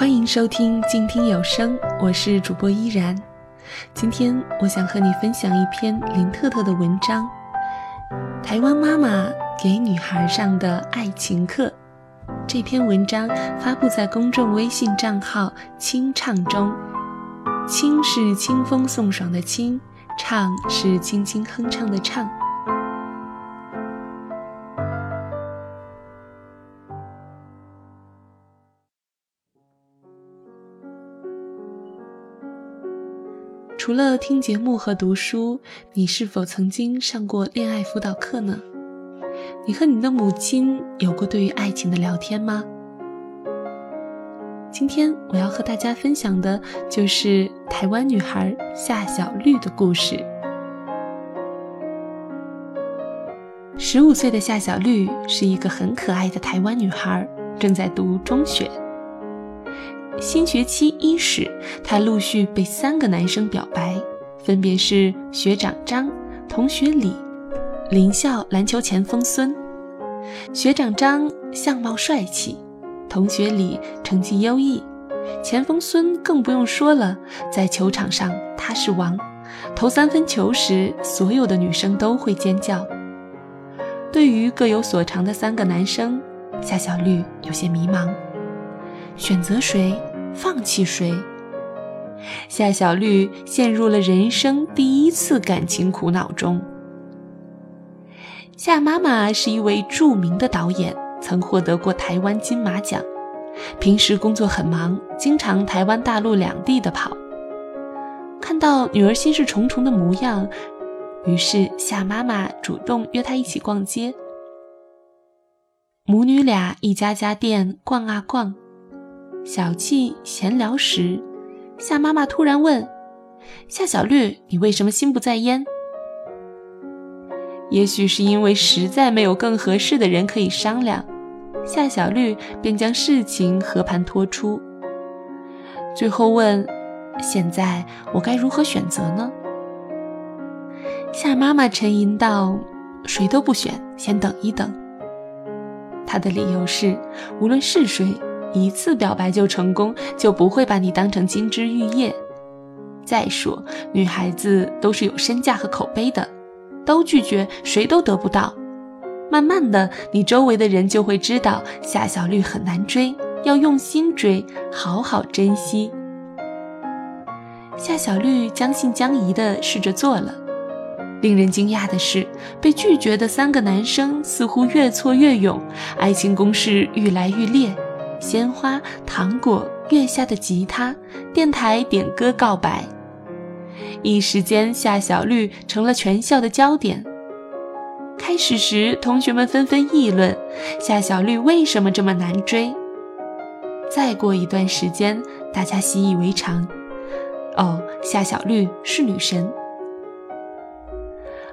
欢迎收听静听有声，我是主播依然。今天我想和你分享一篇林特特的文章《台湾妈妈给女孩上的爱情课》。这篇文章发布在公众微信账号“清唱”中，“清”是清风送爽的“清”，“唱”是轻轻哼唱的“唱”。除了听节目和读书，你是否曾经上过恋爱辅导课呢？你和你的母亲有过对于爱情的聊天吗？今天我要和大家分享的就是台湾女孩夏小绿的故事。十五岁的夏小绿是一个很可爱的台湾女孩，正在读中学。新学期伊始，她陆续被三个男生表白，分别是学长张、同学李、林校篮球前锋孙。学长张相貌帅气，同学李成绩优异，前锋孙更不用说了，在球场上他是王，投三分球时，所有的女生都会尖叫。对于各有所长的三个男生，夏小绿有些迷茫，选择谁？放弃谁？夏小绿陷入了人生第一次感情苦恼中。夏妈妈是一位著名的导演，曾获得过台湾金马奖。平时工作很忙，经常台湾、大陆两地的跑。看到女儿心事重重的模样，于是夏妈妈主动约她一起逛街。母女俩一家家店逛啊逛。小憩闲聊时，夏妈妈突然问：“夏小绿，你为什么心不在焉？”也许是因为实在没有更合适的人可以商量，夏小绿便将事情和盘托出。最后问：“现在我该如何选择呢？”夏妈妈沉吟道：“谁都不选，先等一等。”她的理由是：无论是谁。一次表白就成功，就不会把你当成金枝玉叶。再说，女孩子都是有身价和口碑的，都拒绝谁都得不到。慢慢的，你周围的人就会知道夏小绿很难追，要用心追，好好珍惜。夏小绿将信将疑的试着做了，令人惊讶的是，被拒绝的三个男生似乎越挫越勇，爱情攻势愈来愈烈。鲜花、糖果、月下的吉他、电台点歌告白，一时间夏小绿成了全校的焦点。开始时，同学们纷纷议论夏小绿为什么这么难追。再过一段时间，大家习以为常。哦，夏小绿是女神。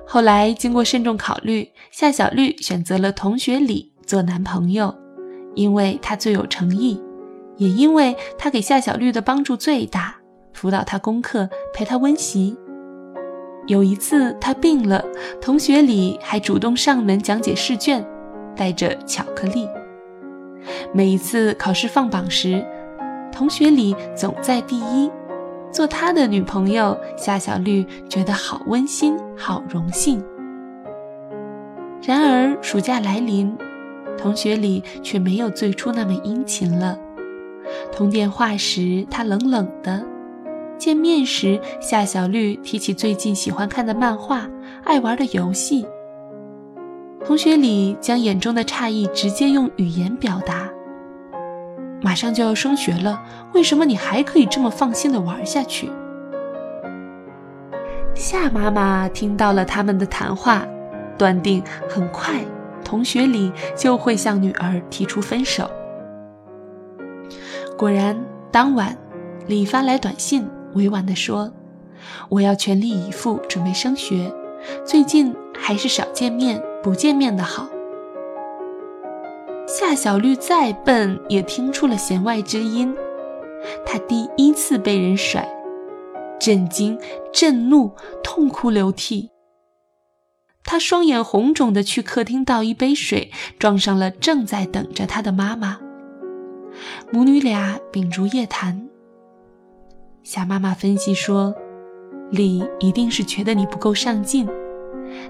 后来经过慎重考虑，夏小绿选择了同学李做男朋友。因为他最有诚意，也因为他给夏小绿的帮助最大，辅导他功课，陪他温习。有一次他病了，同学里还主动上门讲解试卷，带着巧克力。每一次考试放榜时，同学里总在第一。做他的女朋友，夏小绿觉得好温馨，好荣幸。然而暑假来临。同学里却没有最初那么殷勤了。通电话时，他冷冷的；见面时，夏小绿提起最近喜欢看的漫画、爱玩的游戏。同学里将眼中的诧异直接用语言表达。马上就要升学了，为什么你还可以这么放心的玩下去？夏妈妈听到了他们的谈话，断定很快。同学里就会向女儿提出分手。果然，当晚李发来短信，委婉地说：“我要全力以赴准备升学，最近还是少见面，不见面的好。”夏小绿再笨也听出了弦外之音，她第一次被人甩，震惊、震怒、痛哭流涕。他双眼红肿的去客厅倒一杯水，撞上了正在等着他的妈妈。母女俩秉烛夜谈。夏妈妈分析说，李一定是觉得你不够上进，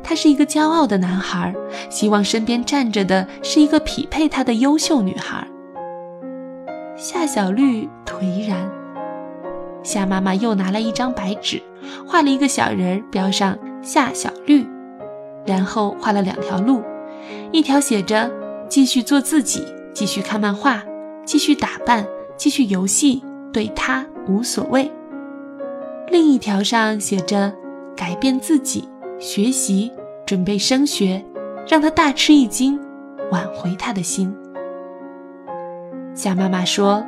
他是一个骄傲的男孩，希望身边站着的是一个匹配他的优秀女孩。夏小绿颓然。夏妈妈又拿来一张白纸，画了一个小人儿，标上夏小绿，然后画了两条路，一条写着“继续做自己，继续看漫画，继续打扮，继续游戏，对他无所谓”，另一条上写着“改变自己，学习，准备升学，让他大吃一惊，挽回他的心”。夏妈妈说。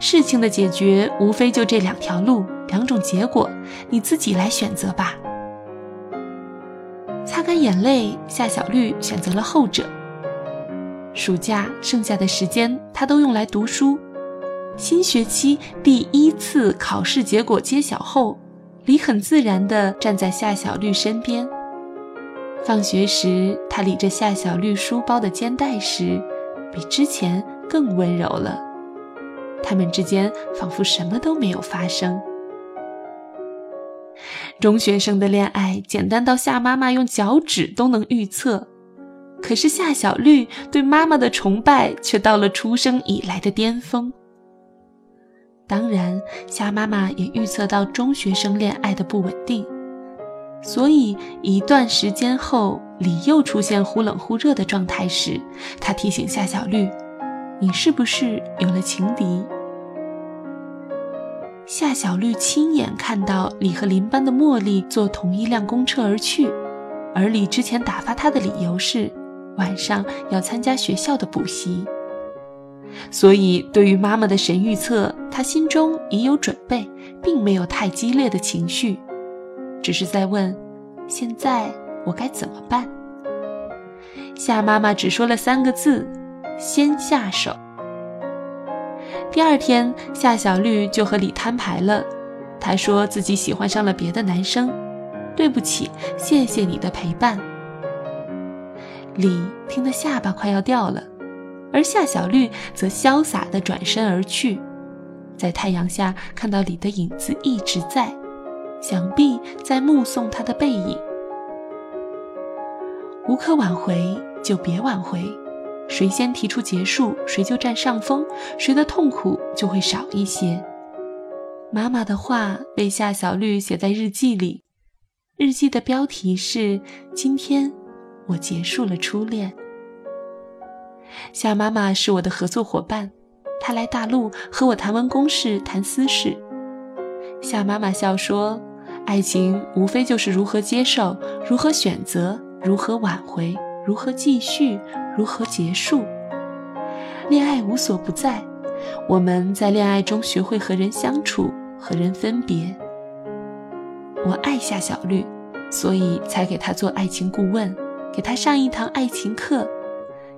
事情的解决无非就这两条路，两种结果，你自己来选择吧。眼泪，夏小绿选择了后者。暑假剩下的时间，他都用来读书。新学期第一次考试结果揭晓后，李很自然地站在夏小绿身边。放学时，他理着夏小绿书包的肩带时，比之前更温柔了。他们之间仿佛什么都没有发生。中学生的恋爱简单到夏妈妈用脚趾都能预测，可是夏小绿对妈妈的崇拜却到了出生以来的巅峰。当然，夏妈妈也预测到中学生恋爱的不稳定，所以一段时间后，李又出现忽冷忽热的状态时，她提醒夏小绿。你是不是有了情敌？夏小绿亲眼看到李和邻班的茉莉坐同一辆公车而去，而李之前打发她的理由是晚上要参加学校的补习。所以，对于妈妈的神预测，他心中已有准备，并没有太激烈的情绪，只是在问：现在我该怎么办？夏妈妈只说了三个字。先下手。第二天，夏小绿就和李摊牌了。他说自己喜欢上了别的男生，对不起，谢谢你的陪伴。李听得下巴快要掉了，而夏小绿则潇洒地转身而去。在太阳下看到李的影子一直在，想必在目送他的背影。无可挽回，就别挽回。谁先提出结束，谁就占上风，谁的痛苦就会少一些。妈妈的话被夏小绿写在日记里，日记的标题是“今天我结束了初恋”。夏妈妈是我的合作伙伴，她来大陆和我谈完公事，谈私事。夏妈妈笑说：“爱情无非就是如何接受，如何选择，如何挽回。”如何继续？如何结束？恋爱无所不在，我们在恋爱中学会和人相处，和人分别。我爱夏小绿，所以才给她做爱情顾问，给她上一堂爱情课，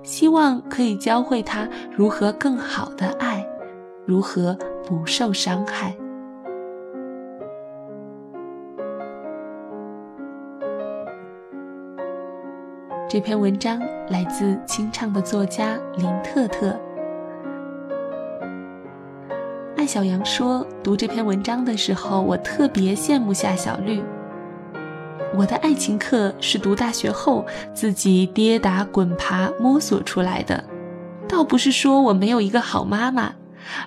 希望可以教会她如何更好的爱，如何不受伤害。这篇文章来自清唱的作家林特特。艾小阳说：“读这篇文章的时候，我特别羡慕夏小绿。我的爱情课是读大学后自己跌打滚爬摸索出来的，倒不是说我没有一个好妈妈，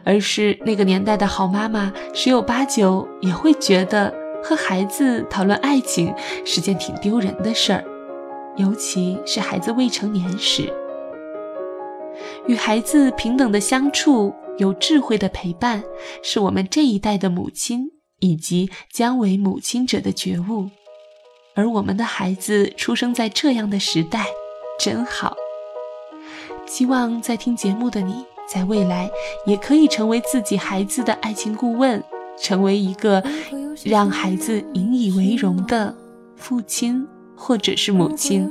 而是那个年代的好妈妈十有八九也会觉得和孩子讨论爱情是件挺丢人的事儿。”尤其是孩子未成年时，与孩子平等的相处，有智慧的陪伴，是我们这一代的母亲以及将为母亲者的觉悟。而我们的孩子出生在这样的时代，真好。希望在听节目的你，在未来也可以成为自己孩子的爱情顾问，成为一个让孩子引以为荣的父亲。或者是母亲。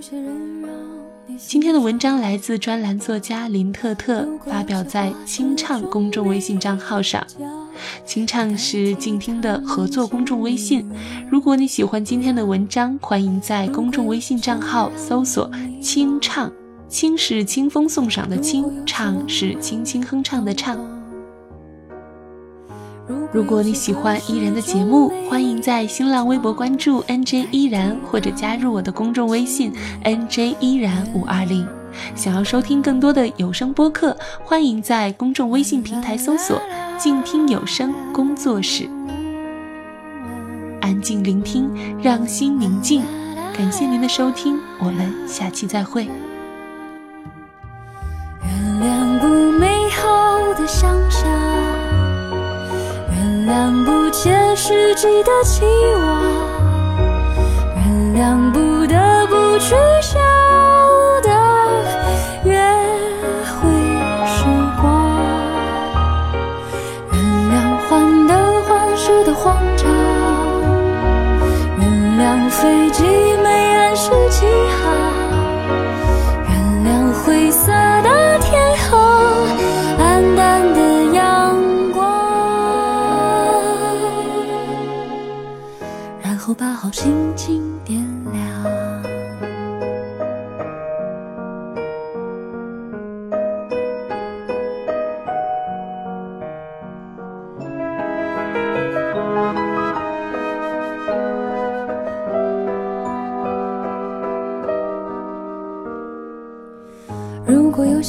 今天的文章来自专栏作家林特特，发表在清唱公众微信账号上。清唱是静听的合作公众微信。如果你喜欢今天的文章，欢迎在公众微信账号搜索“清唱”，清是清风送爽的清，唱是轻轻哼唱的唱。如果你喜欢依然的节目，欢迎在新浪微博关注 NJ 依然，或者加入我的公众微信 NJ 依然五二零。想要收听更多的有声播客，欢迎在公众微信平台搜索“静听有声工作室”，安静聆听，让心宁静。感谢您的收听，我们下期再会。世纪的期望，原谅不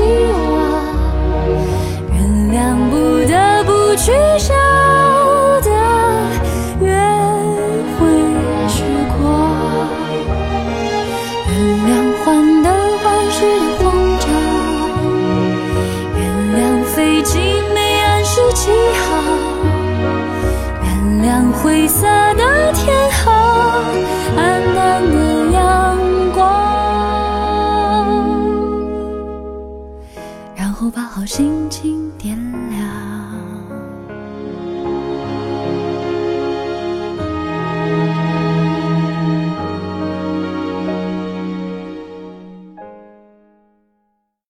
你